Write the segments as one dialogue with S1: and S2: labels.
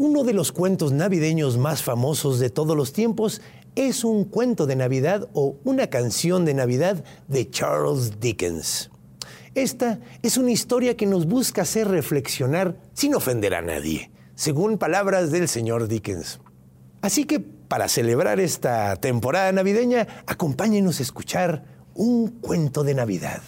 S1: Uno de los cuentos navideños más famosos de todos los tiempos es un cuento de Navidad o una canción de Navidad de Charles Dickens. Esta es una historia que nos busca hacer reflexionar sin ofender a nadie, según palabras del señor Dickens. Así que para celebrar esta temporada navideña, acompáñenos a escuchar un cuento de Navidad.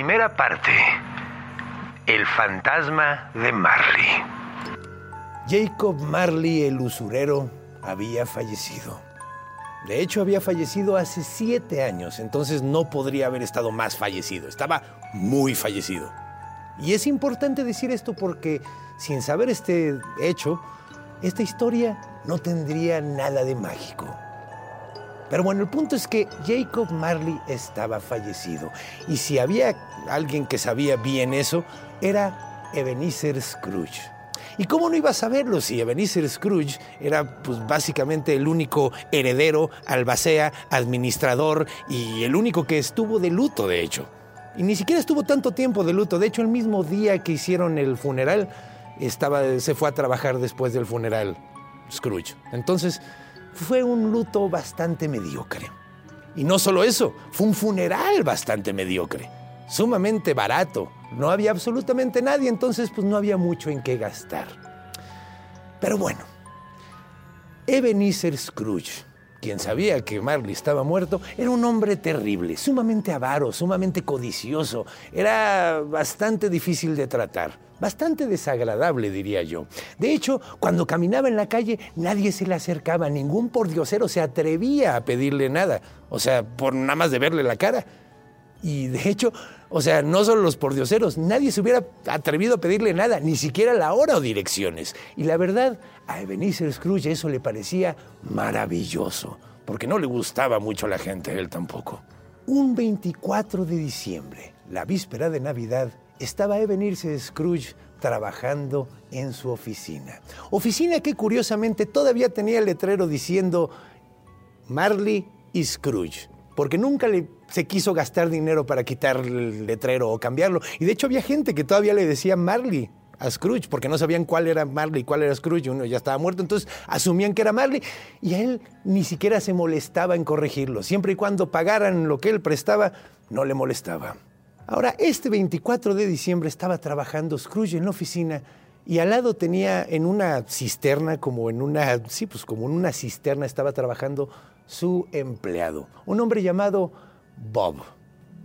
S1: Primera parte. El fantasma de Marley. Jacob Marley, el usurero, había fallecido. De hecho, había fallecido hace siete años, entonces no podría haber estado más fallecido. Estaba muy fallecido. Y es importante decir esto porque, sin saber este hecho, esta historia no tendría nada de mágico. Pero bueno, el punto es que Jacob Marley estaba fallecido. Y si había alguien que sabía bien eso, era Ebenezer Scrooge. ¿Y cómo no iba a saberlo si Ebenezer Scrooge era pues, básicamente el único heredero, albacea, administrador y el único que estuvo de luto, de hecho? Y ni siquiera estuvo tanto tiempo de luto. De hecho, el mismo día que hicieron el funeral, estaba, se fue a trabajar después del funeral Scrooge. Entonces, fue un luto bastante mediocre. Y no solo eso, fue un funeral bastante mediocre, sumamente barato. No había absolutamente nadie, entonces pues no había mucho en qué gastar. Pero bueno, Ebenezer Scrooge, quien sabía que Marley estaba muerto, era un hombre terrible, sumamente avaro, sumamente codicioso, era bastante difícil de tratar bastante desagradable, diría yo. De hecho, cuando caminaba en la calle, nadie se le acercaba, ningún pordiosero se atrevía a pedirle nada, o sea, por nada más de verle la cara. Y de hecho, o sea, no solo los pordioseros, nadie se hubiera atrevido a pedirle nada, ni siquiera la hora o direcciones. Y la verdad, a Ebenezer Scrooge eso le parecía maravilloso, porque no le gustaba mucho a la gente, él tampoco. Un 24 de diciembre, la víspera de Navidad, estaba Ebenezer Scrooge trabajando en su oficina. Oficina que curiosamente todavía tenía el letrero diciendo Marley y Scrooge, porque nunca le, se quiso gastar dinero para quitar el letrero o cambiarlo. Y de hecho había gente que todavía le decía Marley a Scrooge, porque no sabían cuál era Marley y cuál era Scrooge, uno ya estaba muerto, entonces asumían que era Marley y a él ni siquiera se molestaba en corregirlo, siempre y cuando pagaran lo que él prestaba, no le molestaba. Ahora, este 24 de diciembre estaba trabajando Scrooge en la oficina y al lado tenía en una cisterna, como en una, sí, pues como en una cisterna estaba trabajando su empleado, un hombre llamado Bob.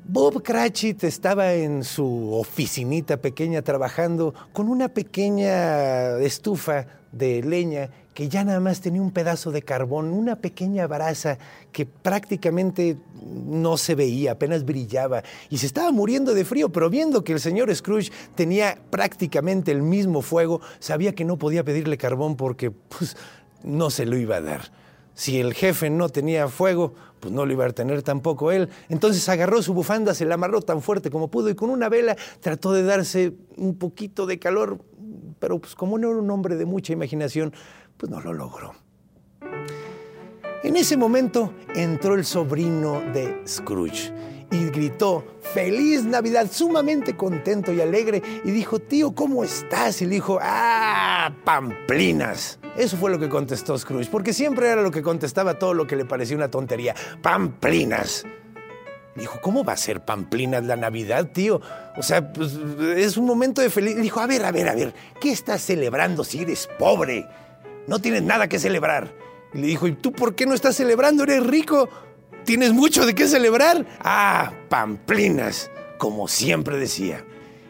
S1: Bob Cratchit estaba en su oficinita pequeña trabajando con una pequeña estufa de leña que ya nada más tenía un pedazo de carbón, una pequeña brasa que prácticamente no se veía, apenas brillaba y se estaba muriendo de frío, pero viendo que el señor Scrooge tenía prácticamente el mismo fuego, sabía que no podía pedirle carbón porque pues, no se lo iba a dar. Si el jefe no tenía fuego, pues no lo iba a tener tampoco él. Entonces agarró su bufanda, se la amarró tan fuerte como pudo y con una vela trató de darse un poquito de calor, pero pues como no era un hombre de mucha imaginación, pues no lo logró. En ese momento entró el sobrino de Scrooge y gritó, feliz Navidad, sumamente contento y alegre, y dijo, tío, ¿cómo estás? Y le dijo, ah, pamplinas. Eso fue lo que contestó Scrooge, porque siempre era lo que contestaba todo lo que le parecía una tontería, pamplinas. Dijo, ¿cómo va a ser pamplinas la Navidad, tío? O sea, pues, es un momento de felicidad. Dijo, a ver, a ver, a ver, ¿qué estás celebrando si eres pobre? No tienes nada que celebrar. Y le dijo, ¿y tú por qué no estás celebrando? Eres rico. ¿Tienes mucho de qué celebrar? Ah, pamplinas. como siempre decía.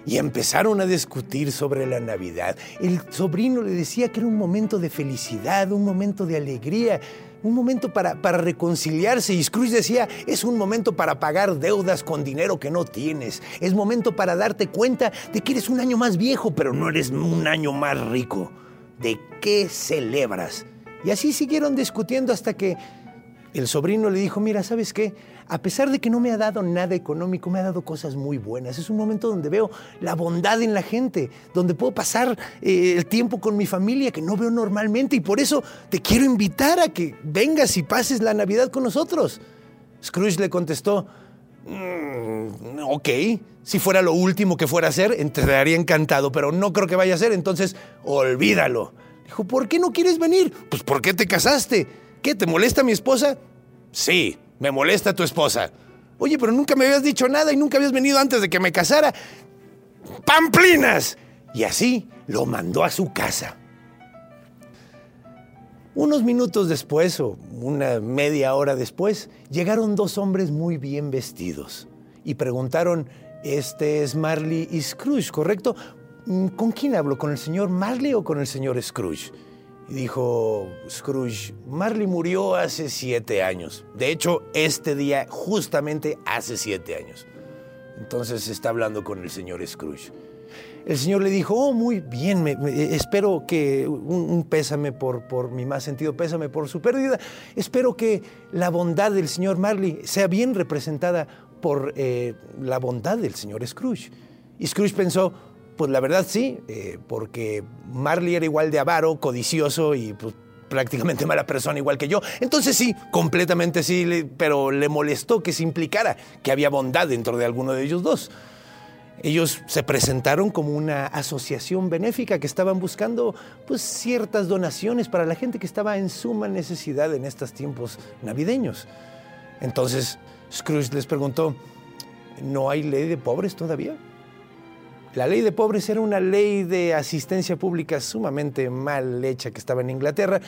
S1: Y empezaron a discutir sobre la Navidad. El sobrino le decía que era un momento de felicidad, un momento de alegría, un momento para, para, reconciliarse. Y Scrooge decía, es un momento para pagar deudas con dinero que no tienes. Es momento para darte cuenta de que eres un año más viejo, pero no eres un año más rico. ¿De qué celebras? Y así siguieron discutiendo hasta que el sobrino le dijo, mira, ¿sabes qué? A pesar de que no me ha dado nada económico, me ha dado cosas muy buenas. Es un momento donde veo la bondad en la gente, donde puedo pasar eh, el tiempo con mi familia que no veo normalmente y por eso te quiero invitar a que vengas y pases la Navidad con nosotros. Scrooge le contestó, mm, ok, si fuera lo último que fuera a hacer, entraría encantado, pero no creo que vaya a ser, entonces olvídalo. Dijo, ¿por qué no quieres venir? Pues ¿por qué te casaste? ¿Qué? ¿Te molesta mi esposa? Sí, me molesta tu esposa. Oye, pero nunca me habías dicho nada y nunca habías venido antes de que me casara. ¡Pamplinas! Y así lo mandó a su casa. Unos minutos después, o una media hora después, llegaron dos hombres muy bien vestidos y preguntaron, este es Marley y Scrooge, ¿correcto? ¿Con quién hablo? ¿Con el señor Marley o con el señor Scrooge? Y dijo Scrooge, Marley murió hace siete años. De hecho, este día justamente hace siete años. Entonces está hablando con el señor Scrooge. El señor le dijo, oh, muy bien, espero que un, un, pésame por, por mi más sentido pésame por su pérdida. Espero que la bondad del señor Marley sea bien representada por eh, la bondad del señor Scrooge. Y Scrooge pensó, pues la verdad sí, eh, porque Marley era igual de avaro, codicioso y pues, prácticamente mala persona igual que yo. Entonces sí, completamente sí, pero le molestó que se implicara que había bondad dentro de alguno de ellos dos. Ellos se presentaron como una asociación benéfica que estaban buscando pues, ciertas donaciones para la gente que estaba en suma necesidad en estos tiempos navideños. Entonces Scrooge les preguntó, ¿no hay ley de pobres todavía? La ley de pobres era una ley de asistencia pública sumamente mal hecha que estaba en Inglaterra,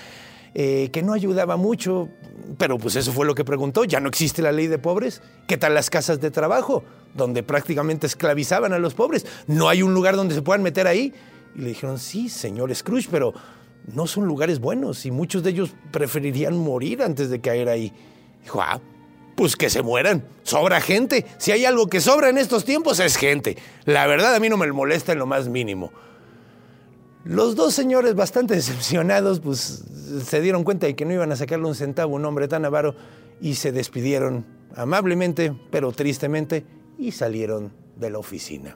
S1: eh, que no ayudaba mucho, pero pues eso fue lo que preguntó, ya no existe la ley de pobres. ¿Qué tal las casas de trabajo, donde prácticamente esclavizaban a los pobres? ¿No hay un lugar donde se puedan meter ahí? Y le dijeron, sí, señor Scrooge, pero no son lugares buenos y muchos de ellos preferirían morir antes de caer ahí. Dijo, ah, pues que se mueran. Sobra gente. Si hay algo que sobra en estos tiempos es gente. La verdad a mí no me molesta en lo más mínimo. Los dos señores bastante decepcionados pues se dieron cuenta de que no iban a sacarle un centavo a un hombre tan avaro y se despidieron amablemente pero tristemente y salieron de la oficina.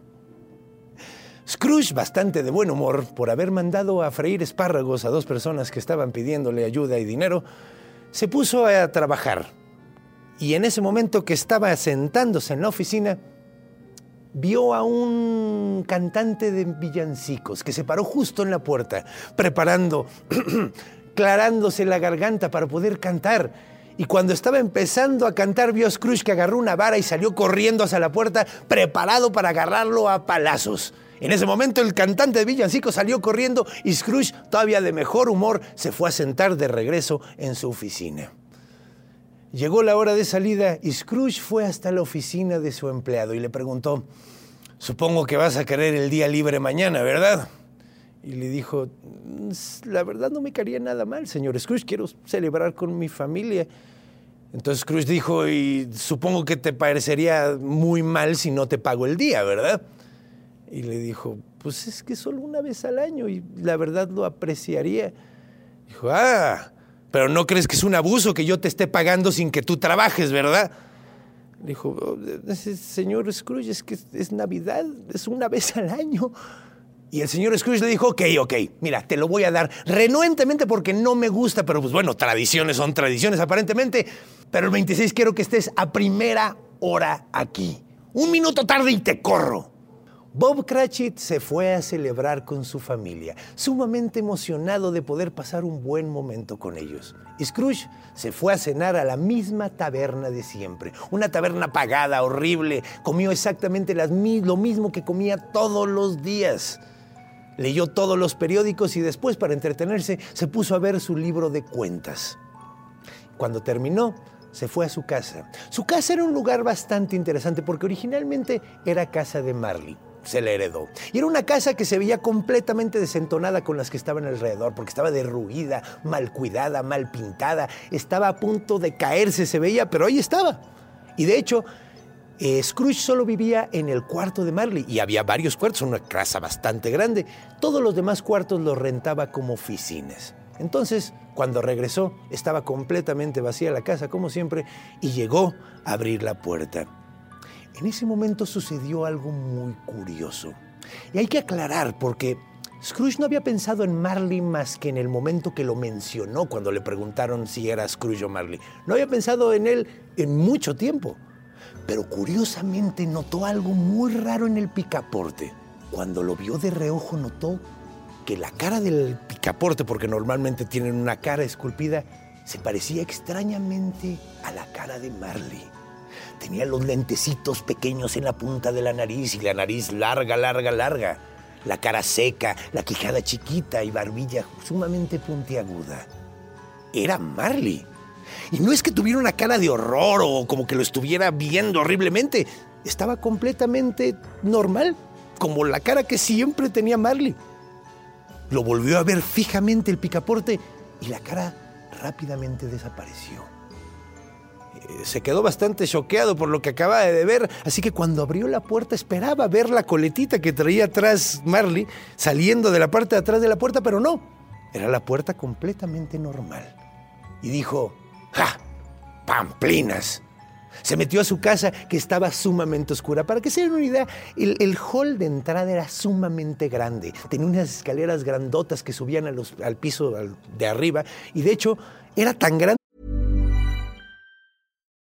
S1: Scrooge, bastante de buen humor por haber mandado a freír espárragos a dos personas que estaban pidiéndole ayuda y dinero, se puso a trabajar y en ese momento que estaba sentándose en la oficina, vio a un cantante de villancicos que se paró justo en la puerta, preparando, clarándose la garganta para poder cantar. Y cuando estaba empezando a cantar, vio a Scrooge que agarró una vara y salió corriendo hacia la puerta, preparado para agarrarlo a palazos. En ese momento el cantante de villancicos salió corriendo y Scrooge, todavía de mejor humor, se fue a sentar de regreso en su oficina. Llegó la hora de salida y Scrooge fue hasta la oficina de su empleado y le preguntó, supongo que vas a querer el día libre mañana, ¿verdad? Y le dijo, la verdad no me caería nada mal, señor Scrooge, quiero celebrar con mi familia. Entonces Scrooge dijo, y supongo que te parecería muy mal si no te pago el día, ¿verdad? Y le dijo, pues es que solo una vez al año y la verdad lo apreciaría. Dijo, ah, pero no crees que es un abuso que yo te esté pagando sin que tú trabajes, ¿verdad? Dijo, oh, señor Scrooge, es que es Navidad, es una vez al año. Y el señor Scrooge le dijo, ok, ok, mira, te lo voy a dar renuentemente porque no me gusta, pero pues bueno, tradiciones son tradiciones aparentemente, pero el 26 quiero que estés a primera hora aquí. Un minuto tarde y te corro. Bob Cratchit se fue a celebrar con su familia, sumamente emocionado de poder pasar un buen momento con ellos. Scrooge se fue a cenar a la misma taberna de siempre, una taberna pagada, horrible, comió exactamente las, lo mismo que comía todos los días. Leyó todos los periódicos y después, para entretenerse, se puso a ver su libro de cuentas. Cuando terminó, se fue a su casa. Su casa era un lugar bastante interesante porque originalmente era casa de Marley. Se le heredó. Y era una casa que se veía completamente desentonada con las que estaban alrededor, porque estaba derruida, mal cuidada, mal pintada, estaba a punto de caerse, se veía, pero ahí estaba. Y de hecho, eh, Scrooge solo vivía en el cuarto de Marley y había varios cuartos, una casa bastante grande. Todos los demás cuartos los rentaba como oficinas. Entonces, cuando regresó, estaba completamente vacía la casa, como siempre, y llegó a abrir la puerta. En ese momento sucedió algo muy curioso. Y hay que aclarar porque Scrooge no había pensado en Marley más que en el momento que lo mencionó cuando le preguntaron si era Scrooge o Marley. No había pensado en él en mucho tiempo. Pero curiosamente notó algo muy raro en el picaporte. Cuando lo vio de reojo notó que la cara del picaporte, porque normalmente tienen una cara esculpida, se parecía extrañamente a la cara de Marley. Tenía los lentecitos pequeños en la punta de la nariz y la nariz larga, larga, larga. La cara seca, la quijada chiquita y barbilla sumamente puntiaguda. Era Marley. Y no es que tuviera una cara de horror o como que lo estuviera viendo horriblemente. Estaba completamente normal, como la cara que siempre tenía Marley. Lo volvió a ver fijamente el picaporte y la cara rápidamente desapareció. Se quedó bastante choqueado por lo que acababa de ver, así que cuando abrió la puerta esperaba ver la coletita que traía atrás Marley saliendo de la parte de atrás de la puerta, pero no, era la puerta completamente normal. Y dijo, ¡ja! ¡Pamplinas! Se metió a su casa que estaba sumamente oscura. Para que se den una idea, el, hall de entrada era sumamente grande. Tenía unas escaleras grandotas que subían al piso de arriba y de hecho era tan grande.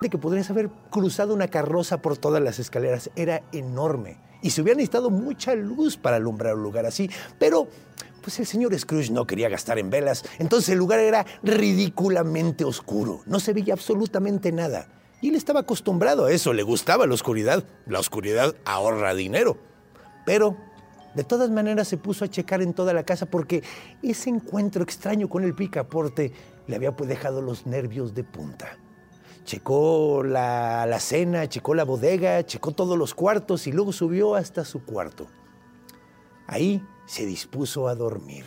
S1: De que podrías haber cruzado una carroza por todas las escaleras. Era enorme. Y se hubiera necesitado mucha luz para alumbrar un lugar así, pero pues el señor Scrooge no quería gastar en velas, entonces el lugar era ridículamente oscuro, no se veía absolutamente nada. Y él estaba acostumbrado a eso, le gustaba la oscuridad, la oscuridad ahorra dinero. Pero de todas maneras se puso a checar en toda la casa porque ese encuentro extraño con el picaporte le había dejado los nervios de punta. Checó la, la cena, checó la bodega, checó todos los cuartos y luego subió hasta su cuarto. Ahí se dispuso a dormir.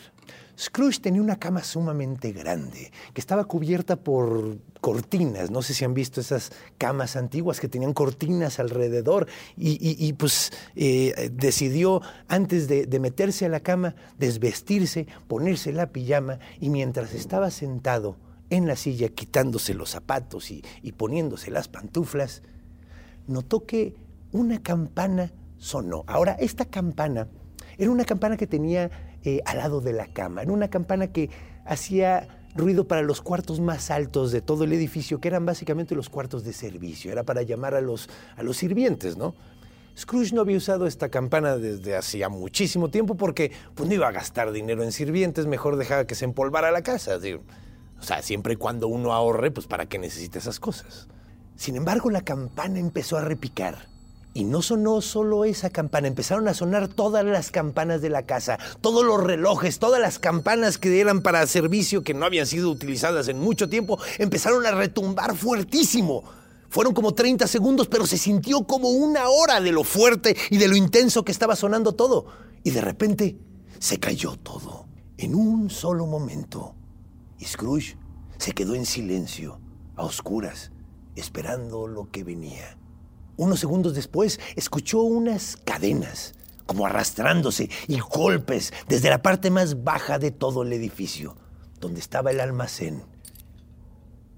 S1: Scrooge tenía una cama sumamente grande, que estaba cubierta por cortinas. No sé si han visto esas camas antiguas que tenían cortinas alrededor. Y, pues eh, decidió, antes de, meterse a la cama, desvestirse, ponerse la pijama y mientras estaba sentado en la silla, quitándose los zapatos y, y poniéndose las pantuflas, notó que una campana sonó. Ahora, esta campana era una campana que tenía eh, al lado de la cama, era una campana que hacía ruido para los cuartos más altos de todo el edificio, que eran básicamente los cuartos de servicio, era para llamar a los, a los sirvientes, ¿no? Scrooge no había usado esta campana desde hacía muchísimo tiempo porque pues, no iba a gastar dinero en sirvientes, mejor dejaba que se empolvara la casa. O sea, siempre y cuando uno ahorre, pues para qué necesita esas cosas. Sin embargo, la campana empezó a repicar y no sonó solo esa campana, empezaron a sonar todas las campanas de la casa, todos los relojes, todas las campanas que eran para servicio que no habían sido utilizadas en mucho tiempo, empezaron a retumbar fuertísimo. Fueron como 30 segundos, pero se sintió como una hora de lo fuerte y de lo intenso que estaba sonando todo. Y de repente se cayó todo, en un solo momento. Y Scrooge se quedó en silencio, a oscuras, esperando lo que venía. Unos segundos después escuchó unas cadenas, como arrastrándose, y golpes desde la parte más baja de todo el edificio, donde estaba el almacén.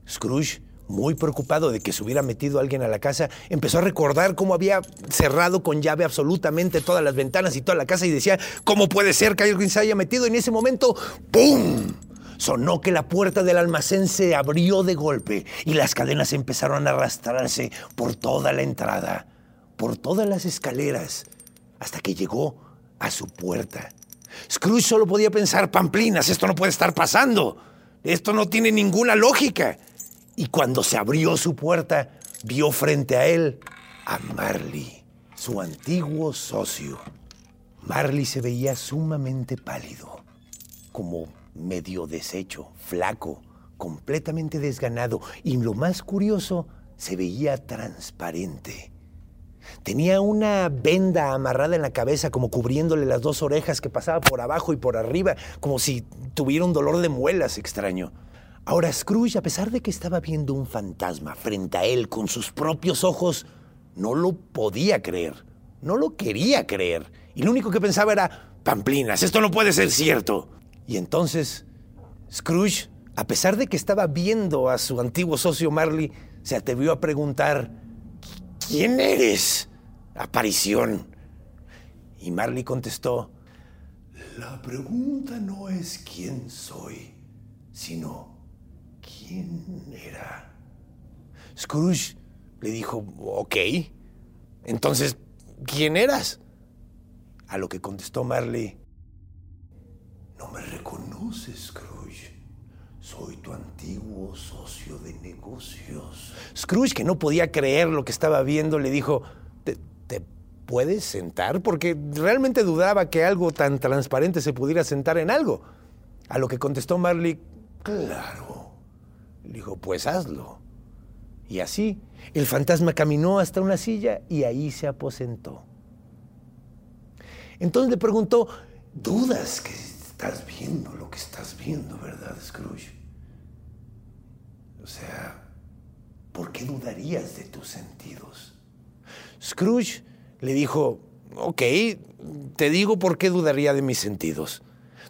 S1: Scrooge, muy preocupado de que se hubiera metido alguien a la casa, empezó a recordar cómo había cerrado con llave absolutamente todas las ventanas y toda la casa y decía, ¿cómo puede ser que alguien se haya metido? En ese momento, ¡pum! Sonó que la puerta del almacén se abrió de golpe y las cadenas empezaron a arrastrarse por toda la entrada, por todas las escaleras, hasta que llegó a su puerta. Scrooge solo podía pensar, Pamplinas, esto no puede estar pasando. Esto no tiene ninguna lógica. Y cuando se abrió su puerta, vio frente a él a Marley, su antiguo socio. Marley se veía sumamente pálido, como medio deshecho, flaco, completamente desganado y lo más curioso, se veía transparente. Tenía una venda amarrada en la cabeza como cubriéndole las dos orejas que pasaba por abajo y por arriba, como si tuviera un dolor de muelas extraño. Ahora Scrooge, a pesar de que estaba viendo un fantasma frente a él con sus propios ojos, no lo podía creer, no lo quería creer. Y lo único que pensaba era, Pamplinas, esto no puede ser cierto. Y entonces, Scrooge, a pesar de que estaba viendo a su antiguo socio Marley, se atrevió a preguntar, ¿quién eres? Aparición. Y Marley contestó, la pregunta no es quién soy, sino quién era. Scrooge le dijo, ok, entonces, ¿quién eras? A lo que contestó Marley, no me reconoces, Scrooge. Soy tu antiguo socio de negocios. Scrooge, que no podía creer lo que estaba viendo, le dijo, ¿te, te puedes sentar? Porque realmente dudaba que algo tan transparente se pudiera sentar en algo. A lo que contestó Marley, claro. Le dijo, pues hazlo. Y así, el fantasma caminó hasta una silla y ahí se aposentó. Entonces le preguntó, dudas que estás viendo lo que estás viendo, ¿verdad, Scrooge? O sea, ¿por qué dudarías de tus sentidos? Scrooge le dijo, ok, te digo por qué dudaría de mis sentidos.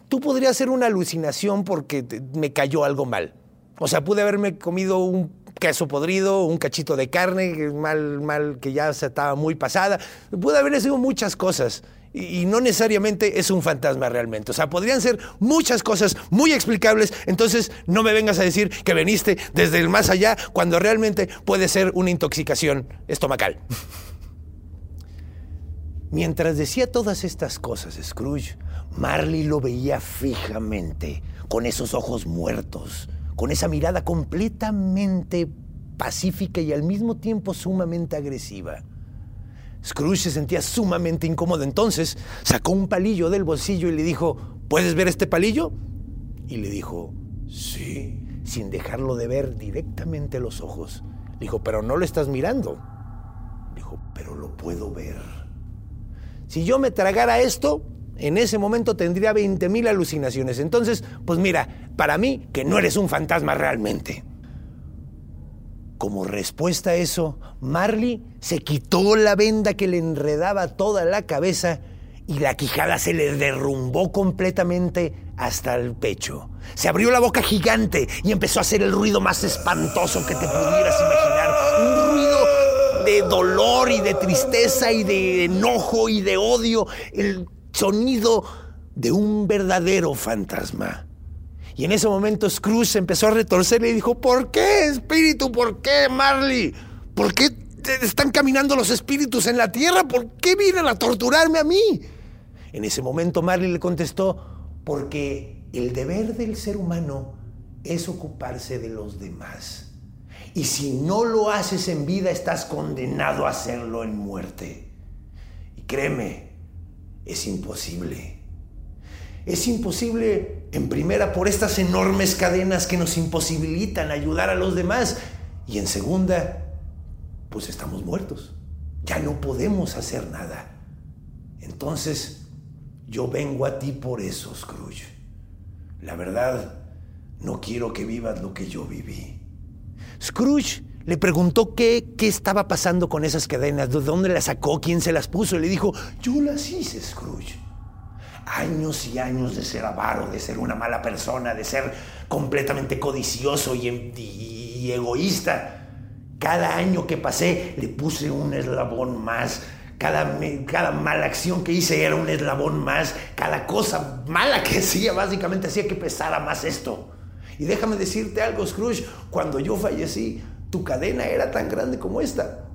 S1: Tú podrías ser una alucinación porque me cayó algo mal. O sea, pude haberme comido un queso podrido, un cachito de carne mal, mal, que ya se estaba muy pasada. Puede haber sido muchas cosas y, no necesariamente es un fantasma realmente. O sea, podrían ser muchas cosas muy explicables. Entonces, no me vengas a decir que veniste desde el más allá cuando realmente puede ser una intoxicación estomacal. Mientras decía todas estas cosas, Scrooge, Marley lo veía fijamente, con esos ojos muertos, con esa mirada completamente pacífica y al mismo tiempo sumamente agresiva. Scrooge se sentía sumamente incómodo. Entonces sacó un palillo del bolsillo y le dijo, ¿puedes ver este palillo? Y le dijo, sí, sin dejarlo de ver directamente los ojos. Le dijo, pero no lo estás mirando. Dijo, pero lo puedo ver. Si yo me tragara esto, en ese momento tendría 20.000 alucinaciones. Entonces, pues mira, para mí que no eres un fantasma realmente. Como respuesta a eso, Marley se quitó la venda que le enredaba toda la cabeza y la quijada se le derrumbó completamente hasta el pecho. Se abrió la boca gigante y empezó a hacer el ruido más espantoso que te pudieras imaginar. Un ruido de dolor y de tristeza y de enojo y de odio. El sonido de un verdadero fantasma. Y en ese momento Scrooge empezó a retorcer y dijo, ¿por qué, espíritu? ¿Por qué, Marley? ¿Por qué están caminando los espíritus en la tierra? ¿Por qué vienen a torturarme a mí? En ese momento Marley le contestó, porque el deber del ser humano es ocuparse de los demás. Y si no lo haces en vida, estás condenado a hacerlo en muerte. Y créeme, es imposible. Es imposible, en primera, por estas enormes cadenas que nos imposibilitan ayudar a los demás. Y en segunda, pues estamos muertos. Ya no podemos hacer nada. Entonces, yo vengo a ti por eso, Scrooge. La verdad, no quiero que vivas lo que yo viví. Scrooge le preguntó qué, qué estaba pasando con esas cadenas, de dónde las sacó, quién se las puso. Y le dijo, yo las hice, Scrooge años y años de ser avaro, de ser una mala persona, de ser completamente codicioso y, egoísta. Cada año que pasé le puse un eslabón más. Cada, cada mala acción que hice era un eslabón más. Cada cosa mala que hacía básicamente hacía que pesara más esto. Y déjame decirte algo, Scrooge, cuando yo fallecí, tu cadena era tan grande como esta.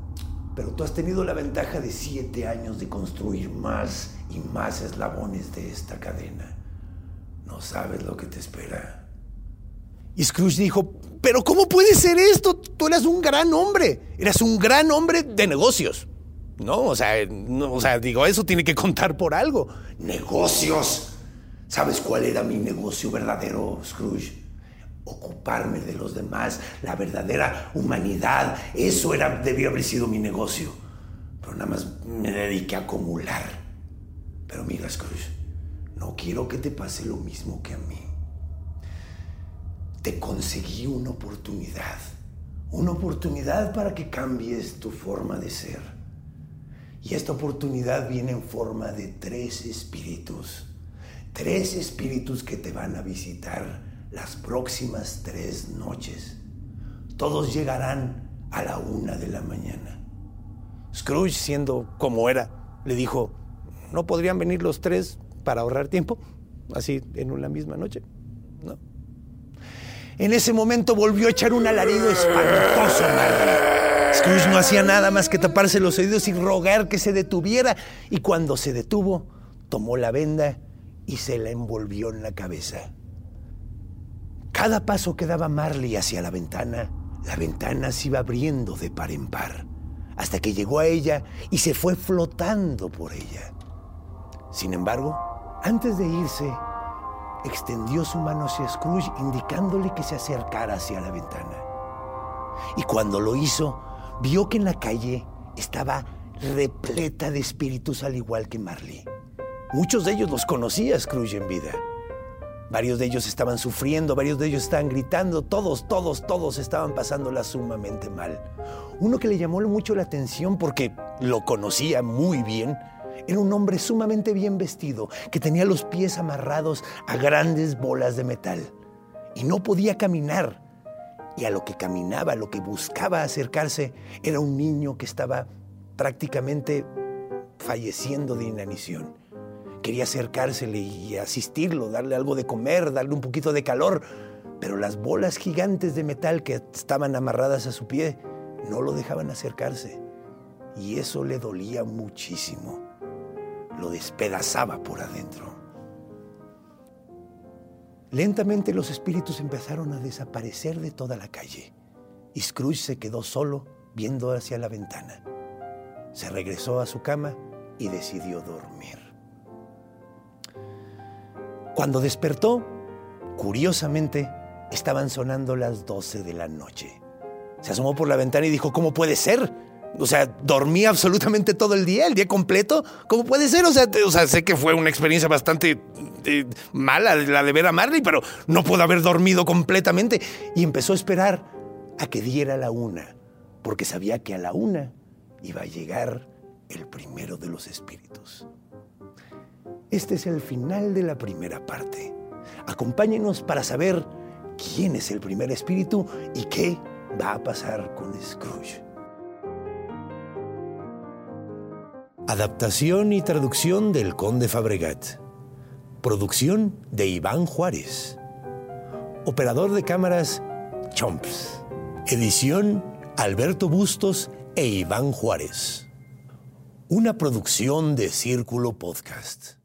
S1: Pero tú has tenido la ventaja de siete años de construir más y más eslabones de esta cadena. No sabes lo que te espera. Y Scrooge dijo, pero ¿cómo puede ser esto? Tú eras un gran hombre, eras un gran hombre de negocios. No, o sea, o sea, digo, eso tiene que contar por algo. Negocios. ¿Sabes cuál era mi negocio verdadero, Scrooge? Ocuparme de los demás, la verdadera humanidad. Eso era, debió haber sido mi negocio. Pero nada más me dediqué a acumular. Pero mira, Scrooge, no quiero que te pase lo mismo que a mí. Te conseguí una oportunidad. Una oportunidad para que cambies tu forma de ser. Y esta oportunidad viene en forma de tres espíritus. Tres espíritus que te van a visitar las próximas tres noches. Todos llegarán a la una de la mañana. Scrooge, siendo como era, le dijo, ¿no podrían venir los tres para ahorrar tiempo? Así en una misma noche. No. En ese momento volvió a echar un alarido espantoso, Scrooge no hacía nada más que taparse los oídos y rogar que se detuviera. Y cuando se detuvo, tomó la venda y se la envolvió en la cabeza. Cada paso que daba Marley hacia la ventana, la ventana se iba abriendo de par en par, hasta que llegó a ella y se fue flotando por ella. Sin embargo, antes de irse, extendió su mano hacia Scrooge indicándole que se acercara hacia la ventana. Y cuando lo hizo, vio que en la calle estaba repleta de espíritus al igual que Marley. Muchos de ellos los conocía Scrooge en vida. Varios de ellos estaban sufriendo, varios de ellos estaban gritando, todos, todos, todos estaban pasándola sumamente mal. Uno que le llamó mucho la atención porque lo conocía muy bien, era un hombre sumamente bien vestido, que tenía los pies amarrados a grandes bolas de metal y no podía caminar. Y a lo que caminaba, a lo que buscaba acercarse, era un niño que estaba prácticamente falleciendo de inanición quería acercársele y asistirlo, darle algo de comer, darle un poquito de calor, pero las bolas gigantes de metal que estaban amarradas a su pie no lo dejaban acercarse. Y eso le dolía muchísimo. Lo despedazaba por adentro. Lentamente los espíritus empezaron a desaparecer de toda la calle y Scrooge se quedó solo viendo hacia la ventana. Se regresó a su cama y decidió dormir. Cuando despertó, curiosamente, estaban sonando las 12 de la noche. Se asomó por la ventana y dijo, ¿cómo puede ser? O sea, dormí absolutamente todo el día, el día completo. ¿Cómo puede ser? O sea, sé que fue una experiencia bastante eh, mala la de ver a Marley, pero no puedo haber dormido completamente. Y empezó a esperar a que diera la una, porque sabía que a la una iba a llegar el primero de los espíritus. Este es el final de la primera parte. Acompáñenos para saber quién es el primer espíritu y qué va a pasar con Scrooge. Adaptación y traducción del Conde Fabregat. Producción de Iván Juárez. Operador de cámaras Chomps. Edición Alberto Bustos e Iván Juárez. Una producción de Círculo Podcast.